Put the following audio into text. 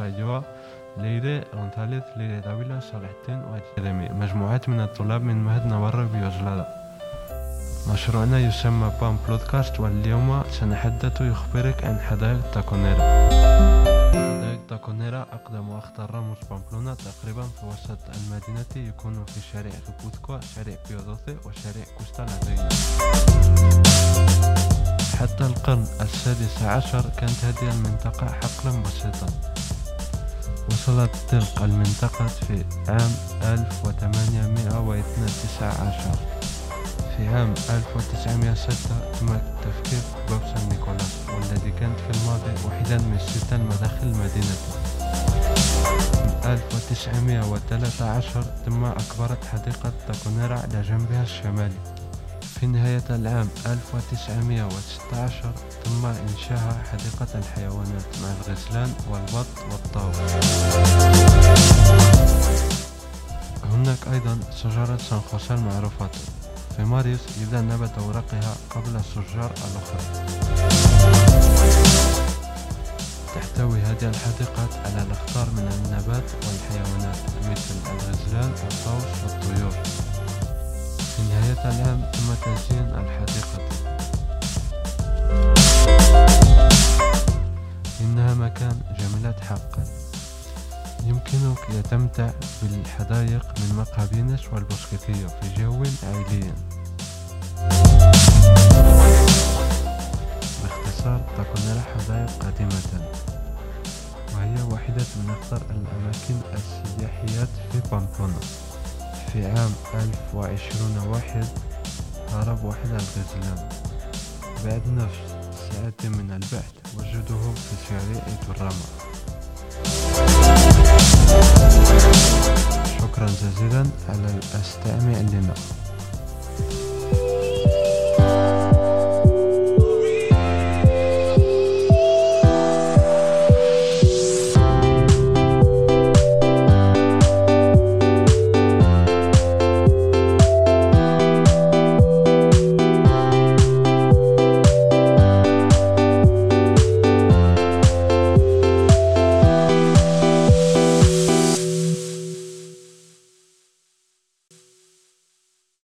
saioa Leire, González, Leire Dávila, Sagastén وجرمي مجموعات من الطلاب من معهد نوارة بيوزلادا مشروعنا يسمى بام بودكاست واليوم سنحدث يخبرك عن حدائق تاكونيرا حدائق تاكونيرا أقدم وأخطر رموز بامبلونا تقريبا في وسط المدينة يكون في شارع كوبوتكو شارع بيودوثي وشارع كوستا لاتينا حتى القرن السادس عشر كانت هذه المنطقة حقلا بسيطا وصلت تلك المنطقة في عام 1812 في عام 1906 تم تفكيك باب سان نيكولاس والذي كانت في الماضي واحدا من ستة مداخل المدينة 1913 تم أكبرت حديقة تاكونيرا على جنبها الشمالي. في نهاية العام 1916 تم إنشاء حديقة الحيوانات مع الغزلان والبط والطاووس هناك أيضا شجرة سان خوسيه المعروفة. في مارس يبدأ نبات أوراقها قبل الشجار الأخرى. تحتوي هذه الحديقة على الأخطار من النبات والحيوانات مثل الغزلان والطيور تم تزيين الحديقة. إنها مكان جميلة حقا. يمكنك يتمتع بالحدائق من مقابينش والبوسكيتية في جو عائلي باختصار تكون لها حدائق قديمة. وهي واحدة من أكثر الأماكن السياحية في بامبونا. في عام ألف وعشرون واحد هرب واحد الغزلان بعد نفس ساعة من البحث وجدوه في شارع دراما شكرا جزيلا على الاستماع لنا.